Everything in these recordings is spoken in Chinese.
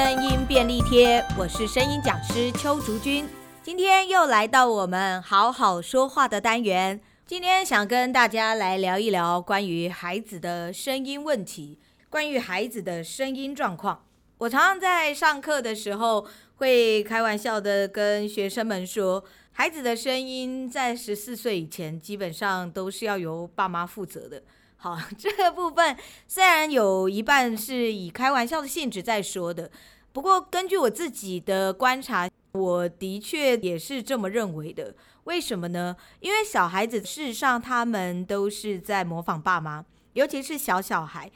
声音便利贴，我是声音讲师邱竹君，今天又来到我们好好说话的单元。今天想跟大家来聊一聊关于孩子的声音问题，关于孩子的声音状况。我常常在上课的时候会开玩笑的跟学生们说，孩子的声音在十四岁以前基本上都是要由爸妈负责的。好，这个部分虽然有一半是以开玩笑的性质在说的，不过根据我自己的观察，我的确也是这么认为的。为什么呢？因为小孩子事实上他们都是在模仿爸妈，尤其是小小孩，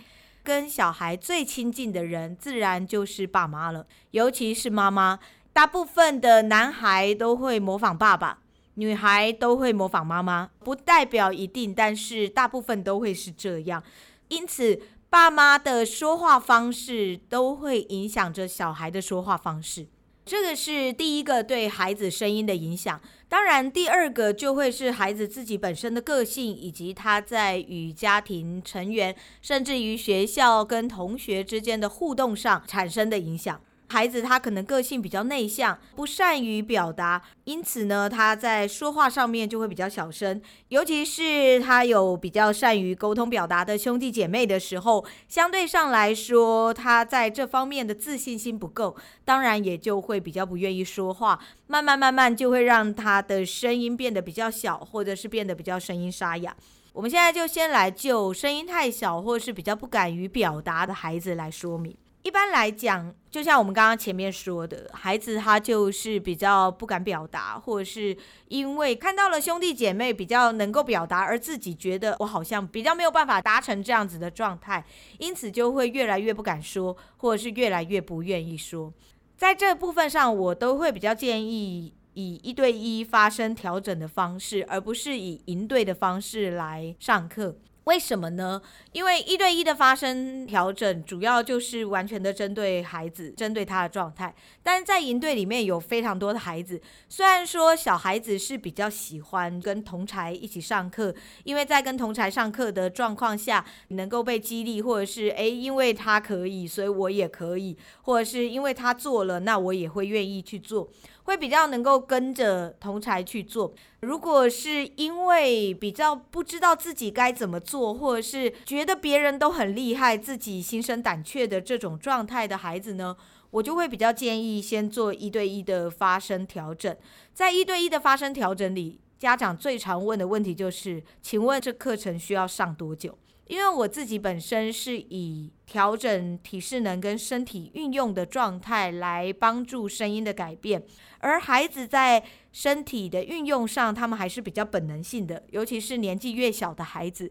跟小孩最亲近的人自然就是爸妈了，尤其是妈妈。大部分的男孩都会模仿爸爸。女孩都会模仿妈妈，不代表一定，但是大部分都会是这样。因此，爸妈的说话方式都会影响着小孩的说话方式。这个是第一个对孩子声音的影响。当然，第二个就会是孩子自己本身的个性，以及他在与家庭成员，甚至于学校跟同学之间的互动上产生的影响。孩子他可能个性比较内向，不善于表达，因此呢，他在说话上面就会比较小声。尤其是他有比较善于沟通表达的兄弟姐妹的时候，相对上来说，他在这方面的自信心不够，当然也就会比较不愿意说话。慢慢慢慢就会让他的声音变得比较小，或者是变得比较声音沙哑。我们现在就先来就声音太小，或是比较不敢于表达的孩子来说明。一般来讲，就像我们刚刚前面说的，孩子他就是比较不敢表达，或者是因为看到了兄弟姐妹比较能够表达，而自己觉得我好像比较没有办法达成这样子的状态，因此就会越来越不敢说，或者是越来越不愿意说。在这部分上，我都会比较建议以一对一发生调整的方式，而不是以营队的方式来上课。为什么呢？因为一对一的发生调整，主要就是完全的针对孩子，针对他的状态。但是在营队里面有非常多的孩子，虽然说小孩子是比较喜欢跟同才一起上课，因为在跟同才上课的状况下，能够被激励，或者是诶，因为他可以，所以我也可以，或者是因为他做了，那我也会愿意去做。会比较能够跟着同才去做。如果是因为比较不知道自己该怎么做，或者是觉得别人都很厉害，自己心生胆怯的这种状态的孩子呢，我就会比较建议先做一对一的发声调整。在一对一的发声调整里，家长最常问的问题就是：请问这课程需要上多久？因为我自己本身是以调整体适能跟身体运用的状态来帮助声音的改变，而孩子在身体的运用上，他们还是比较本能性的，尤其是年纪越小的孩子，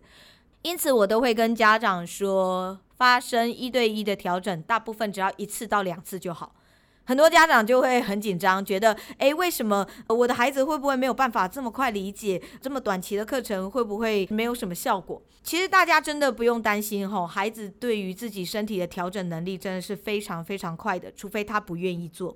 因此我都会跟家长说，发声一对一的调整，大部分只要一次到两次就好。很多家长就会很紧张，觉得，诶，为什么我的孩子会不会没有办法这么快理解？这么短期的课程会不会没有什么效果？其实大家真的不用担心吼，孩子对于自己身体的调整能力真的是非常非常快的，除非他不愿意做。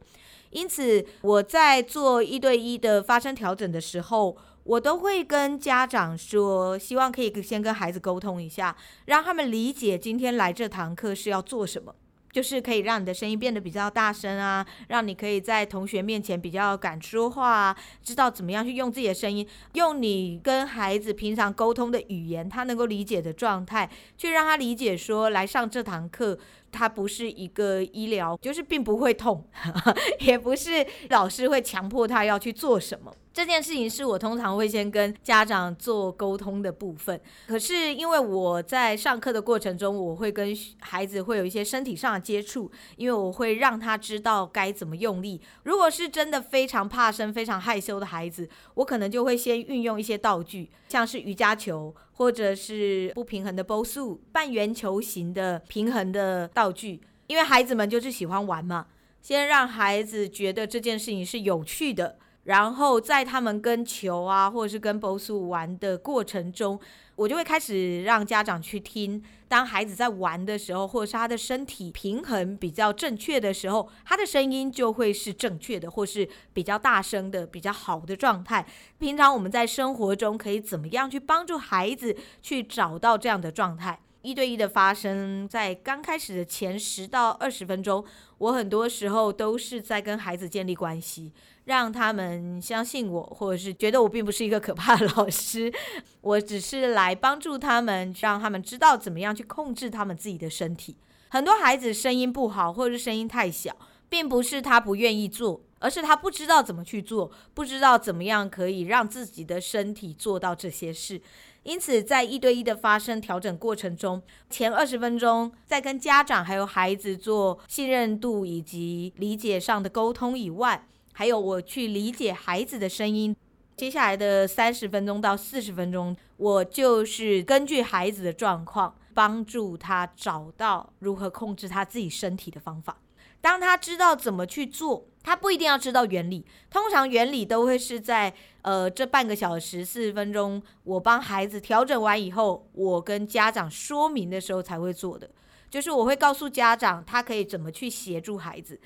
因此，我在做一对一的发生调整的时候，我都会跟家长说，希望可以先跟孩子沟通一下，让他们理解今天来这堂课是要做什么。就是可以让你的声音变得比较大声啊，让你可以在同学面前比较敢说话啊，知道怎么样去用自己的声音，用你跟孩子平常沟通的语言，他能够理解的状态，去让他理解说，来上这堂课。它不是一个医疗，就是并不会痛，也不是老师会强迫他要去做什么。这件事情是我通常会先跟家长做沟通的部分。可是因为我在上课的过程中，我会跟孩子会有一些身体上的接触，因为我会让他知道该怎么用力。如果是真的非常怕生、非常害羞的孩子，我可能就会先运用一些道具，像是瑜伽球。或者是不平衡的波速半圆球形的平衡的道具，因为孩子们就是喜欢玩嘛，先让孩子觉得这件事情是有趣的。然后在他们跟球啊，或者是跟 BOSU 玩的过程中，我就会开始让家长去听。当孩子在玩的时候，或者是他的身体平衡比较正确的时候，他的声音就会是正确的，或是比较大声的、比较好的状态。平常我们在生活中可以怎么样去帮助孩子去找到这样的状态？一对一的发声，在刚开始的前十到二十分钟，我很多时候都是在跟孩子建立关系，让他们相信我，或者是觉得我并不是一个可怕的老师，我只是来帮助他们，让他们知道怎么样去控制他们自己的身体。很多孩子声音不好，或者是声音太小，并不是他不愿意做，而是他不知道怎么去做，不知道怎么样可以让自己的身体做到这些事。因此，在一对一的发声调整过程中，前二十分钟在跟家长还有孩子做信任度以及理解上的沟通以外，还有我去理解孩子的声音。接下来的三十分钟到四十分钟，我就是根据孩子的状况，帮助他找到如何控制他自己身体的方法。当他知道怎么去做，他不一定要知道原理。通常原理都会是在呃这半个小时四十分钟，我帮孩子调整完以后，我跟家长说明的时候才会做的。就是我会告诉家长，他可以怎么去协助孩子。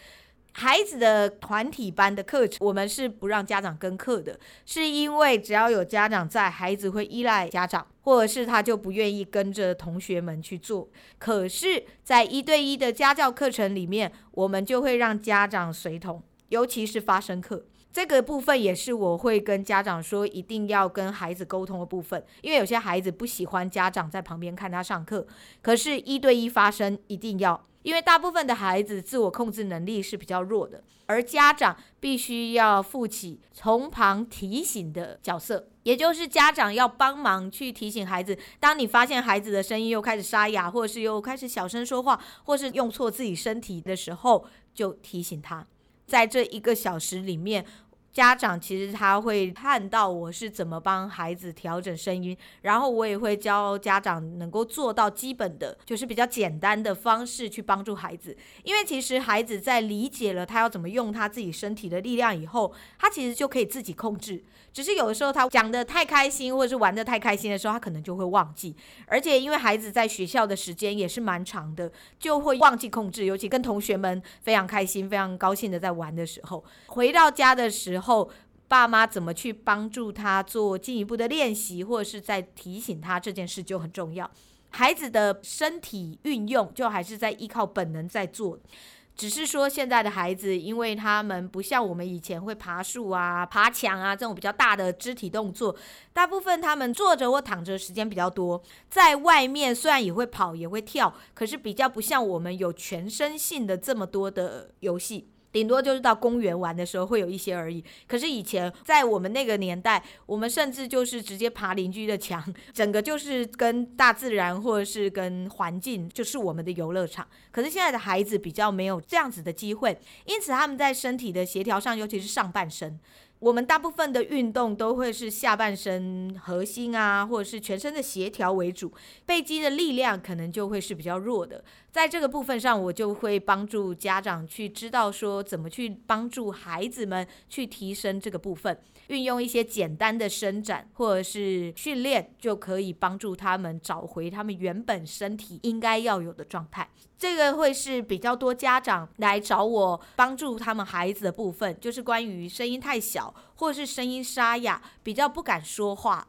孩子的团体班的课程，我们是不让家长跟课的，是因为只要有家长在，孩子会依赖家长，或者是他就不愿意跟着同学们去做。可是，在一对一的家教课程里面，我们就会让家长随同，尤其是发声课。这个部分也是我会跟家长说，一定要跟孩子沟通的部分，因为有些孩子不喜欢家长在旁边看他上课，可是，一对一发声一定要，因为大部分的孩子自我控制能力是比较弱的，而家长必须要负起从旁提醒的角色，也就是家长要帮忙去提醒孩子，当你发现孩子的声音又开始沙哑，或者是又开始小声说话，或是用错自己身体的时候，就提醒他。在这一个小时里面，家长其实他会看到我是怎么帮孩子调整声音，然后我也会教家长能够做到基本的，就是比较简单的方式去帮助孩子。因为其实孩子在理解了他要怎么用他自己身体的力量以后，他其实就可以自己控制。只是有的时候他讲得太开心，或者是玩得太开心的时候，他可能就会忘记。而且因为孩子在学校的时间也是蛮长的，就会忘记控制。尤其跟同学们非常开心、非常高兴的在玩的时候，回到家的时候，后爸妈怎么去帮助他做进一步的练习，或者是在提醒他这件事就很重要。孩子的身体运用就还是在依靠本能在做。只是说，现在的孩子，因为他们不像我们以前会爬树啊、爬墙啊这种比较大的肢体动作，大部分他们坐着或躺着时间比较多，在外面虽然也会跑也会跳，可是比较不像我们有全身性的这么多的游戏。顶多就是到公园玩的时候会有一些而已。可是以前在我们那个年代，我们甚至就是直接爬邻居的墙，整个就是跟大自然或者是跟环境就是我们的游乐场。可是现在的孩子比较没有这样子的机会，因此他们在身体的协调上，尤其是上半身。我们大部分的运动都会是下半身核心啊，或者是全身的协调为主，背肌的力量可能就会是比较弱的。在这个部分上，我就会帮助家长去知道说怎么去帮助孩子们去提升这个部分，运用一些简单的伸展或者是训练，就可以帮助他们找回他们原本身体应该要有的状态。这个会是比较多家长来找我帮助他们孩子的部分，就是关于声音太小或者是声音沙哑，比较不敢说话。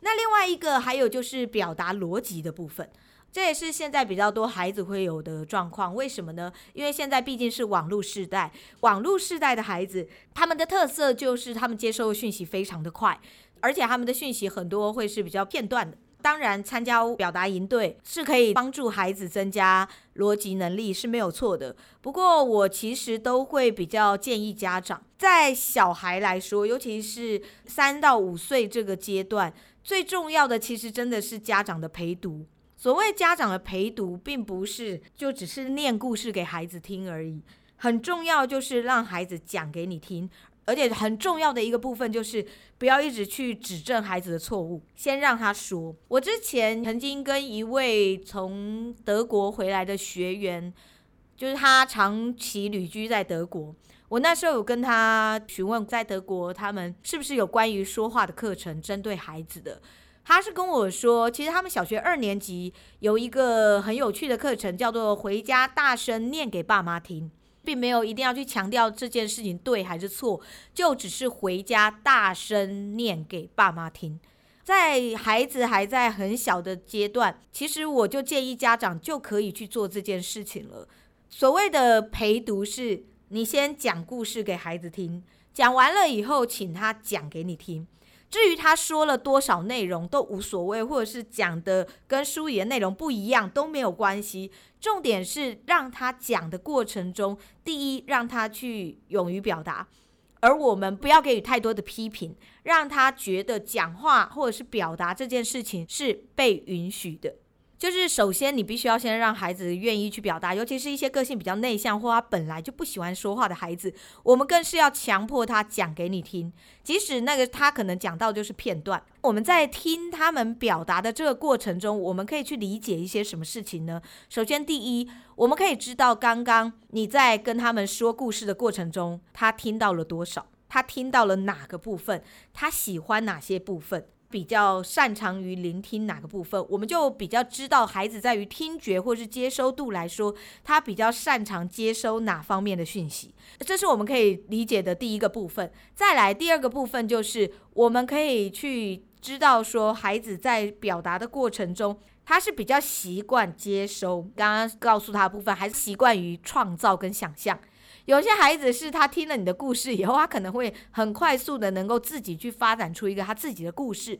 那另外一个还有就是表达逻辑的部分，这也是现在比较多孩子会有的状况。为什么呢？因为现在毕竟是网络世代，网络世代的孩子，他们的特色就是他们接收的讯息非常的快，而且他们的讯息很多会是比较片段的。当然，参加表达营队是可以帮助孩子增加逻辑能力是没有错的。不过，我其实都会比较建议家长，在小孩来说，尤其是三到五岁这个阶段，最重要的其实真的是家长的陪读。所谓家长的陪读，并不是就只是念故事给孩子听而已，很重要就是让孩子讲给你听。而且很重要的一个部分就是不要一直去指正孩子的错误，先让他说。我之前曾经跟一位从德国回来的学员，就是他长期旅居在德国。我那时候有跟他询问，在德国他们是不是有关于说话的课程针对孩子的。他是跟我说，其实他们小学二年级有一个很有趣的课程，叫做“回家大声念给爸妈听”。并没有一定要去强调这件事情对还是错，就只是回家大声念给爸妈听。在孩子还在很小的阶段，其实我就建议家长就可以去做这件事情了。所谓的陪读是，你先讲故事给孩子听，讲完了以后，请他讲给你听。至于他说了多少内容都无所谓，或者是讲的跟书里的内容不一样都没有关系。重点是让他讲的过程中，第一让他去勇于表达，而我们不要给予太多的批评，让他觉得讲话或者是表达这件事情是被允许的。就是首先，你必须要先让孩子愿意去表达，尤其是一些个性比较内向或他本来就不喜欢说话的孩子，我们更是要强迫他讲给你听，即使那个他可能讲到就是片段。我们在听他们表达的这个过程中，我们可以去理解一些什么事情呢？首先，第一，我们可以知道刚刚你在跟他们说故事的过程中，他听到了多少，他听到了哪个部分，他喜欢哪些部分。比较擅长于聆听哪个部分，我们就比较知道孩子在于听觉或是接收度来说，他比较擅长接收哪方面的讯息，这是我们可以理解的第一个部分。再来第二个部分就是我们可以去知道说，孩子在表达的过程中，他是比较习惯接收刚刚告诉他部分，还是习惯于创造跟想象。有些孩子是他听了你的故事以后，他可能会很快速的能够自己去发展出一个他自己的故事。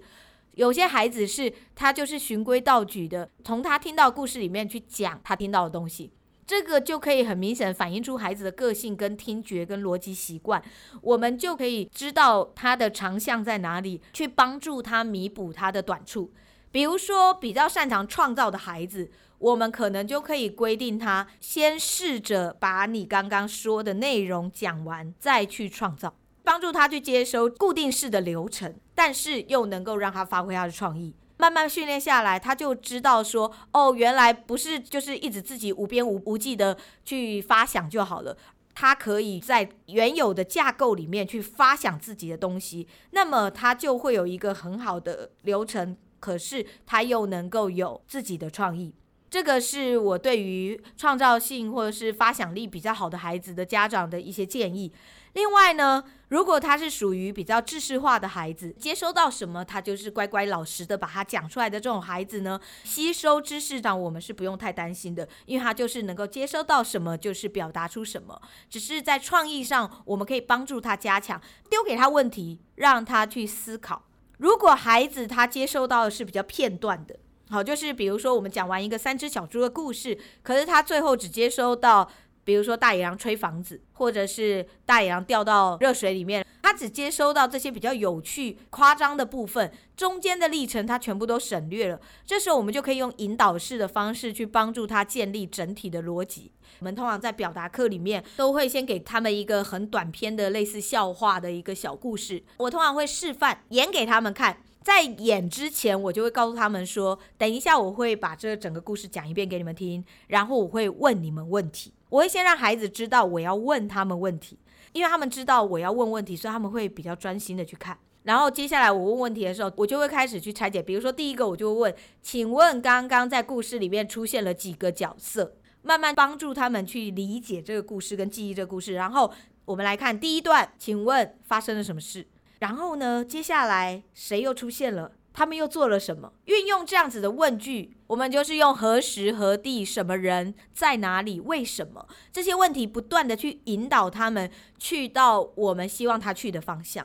有些孩子是他就是循规蹈矩的，从他听到故事里面去讲他听到的东西，这个就可以很明显反映出孩子的个性跟听觉跟逻辑习惯。我们就可以知道他的长项在哪里，去帮助他弥补他的短处。比如说比较擅长创造的孩子。我们可能就可以规定他先试着把你刚刚说的内容讲完，再去创造，帮助他去接收固定式的流程，但是又能够让他发挥他的创意。慢慢训练下来，他就知道说，哦，原来不是就是一直自己无边无无际的去发想就好了，他可以在原有的架构里面去发想自己的东西，那么他就会有一个很好的流程，可是他又能够有自己的创意。这个是我对于创造性或者是发想力比较好的孩子的家长的一些建议。另外呢，如果他是属于比较知识化的孩子，接收到什么他就是乖乖老实的把它讲出来的这种孩子呢，吸收知识上我们是不用太担心的，因为他就是能够接收到什么就是表达出什么，只是在创意上我们可以帮助他加强，丢给他问题让他去思考。如果孩子他接收到的是比较片段的。好，就是比如说我们讲完一个三只小猪的故事，可是他最后只接收到，比如说大野狼吹房子，或者是大野狼掉到热水里面，他只接收到这些比较有趣、夸张的部分，中间的历程他全部都省略了。这时候我们就可以用引导式的方式去帮助他建立整体的逻辑。我们通常在表达课里面都会先给他们一个很短篇的类似笑话的一个小故事，我通常会示范演给他们看。在演之前，我就会告诉他们说：“等一下，我会把这整个故事讲一遍给你们听，然后我会问你们问题。我会先让孩子知道我要问他们问题，因为他们知道我要问问题，所以他们会比较专心的去看。然后接下来我问问题的时候，我就会开始去拆解。比如说第一个，我就会问：请问刚刚在故事里面出现了几个角色？慢慢帮助他们去理解这个故事跟记忆这个故事。然后我们来看第一段，请问发生了什么事？”然后呢，接下来谁又出现了？他们又做了什么？运用这样子的问句，我们就是用何时何地、什么人在哪里、为什么这些问题，不断的去引导他们去到我们希望他去的方向。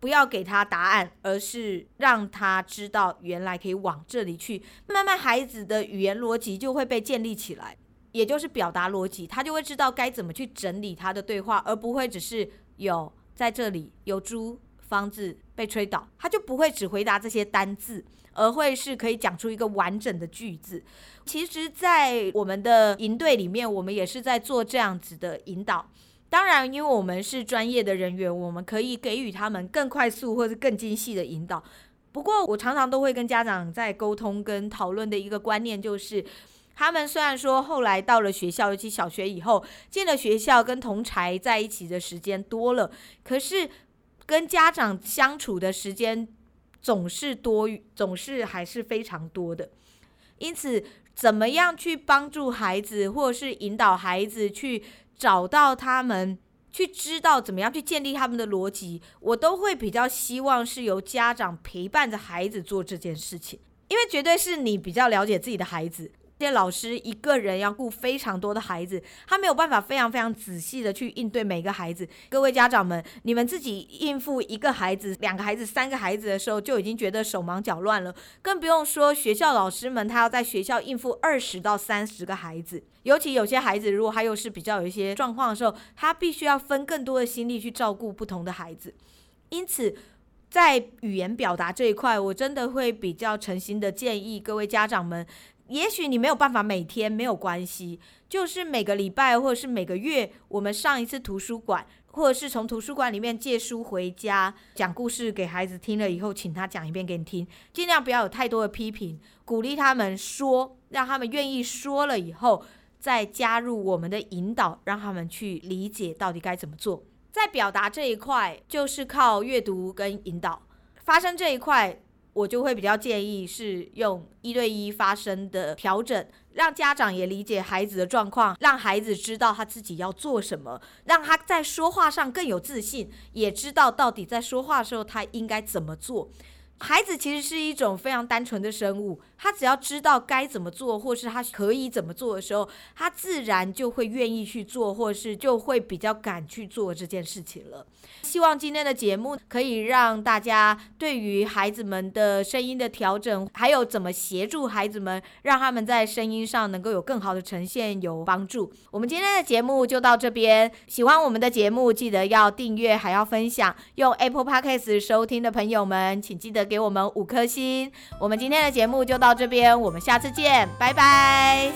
不要给他答案，而是让他知道原来可以往这里去。慢慢，孩子的语言逻辑就会被建立起来，也就是表达逻辑，他就会知道该怎么去整理他的对话，而不会只是有在这里有猪。方子被吹倒，他就不会只回答这些单字，而会是可以讲出一个完整的句子。其实，在我们的营队里面，我们也是在做这样子的引导。当然，因为我们是专业的人员，我们可以给予他们更快速或者更精细的引导。不过，我常常都会跟家长在沟通跟讨论的一个观念就是，他们虽然说后来到了学校，尤其小学以后进了学校，跟同侪在一起的时间多了，可是。跟家长相处的时间总是多，总是还是非常多的。因此，怎么样去帮助孩子，或是引导孩子去找到他们去知道怎么样去建立他们的逻辑，我都会比较希望是由家长陪伴着孩子做这件事情，因为绝对是你比较了解自己的孩子。这些老师一个人要顾非常多的孩子，他没有办法非常非常仔细的去应对每个孩子。各位家长们，你们自己应付一个孩子、两个孩子、三个孩子的时候，就已经觉得手忙脚乱了，更不用说学校老师们，他要在学校应付二十到三十个孩子。尤其有些孩子，如果他又是比较有一些状况的时候，他必须要分更多的心力去照顾不同的孩子。因此，在语言表达这一块，我真的会比较诚心的建议各位家长们。也许你没有办法每天，没有关系，就是每个礼拜或者是每个月，我们上一次图书馆，或者是从图书馆里面借书回家，讲故事给孩子听了以后，请他讲一遍给你听，尽量不要有太多的批评，鼓励他们说，让他们愿意说了以后，再加入我们的引导，让他们去理解到底该怎么做。在表达这一块，就是靠阅读跟引导，发声这一块。我就会比较建议是用一对一发生的调整，让家长也理解孩子的状况，让孩子知道他自己要做什么，让他在说话上更有自信，也知道到底在说话的时候他应该怎么做。孩子其实是一种非常单纯的生物，他只要知道该怎么做，或是他可以怎么做的时候，他自然就会愿意去做，或是就会比较敢去做这件事情了。希望今天的节目可以让大家对于孩子们的声音的调整，还有怎么协助孩子们，让他们在声音上能够有更好的呈现有帮助。我们今天的节目就到这边，喜欢我们的节目，记得要订阅，还要分享。用 Apple Podcast 收听的朋友们，请记得。给我们五颗星，我们今天的节目就到到这边，我们下次见，拜拜。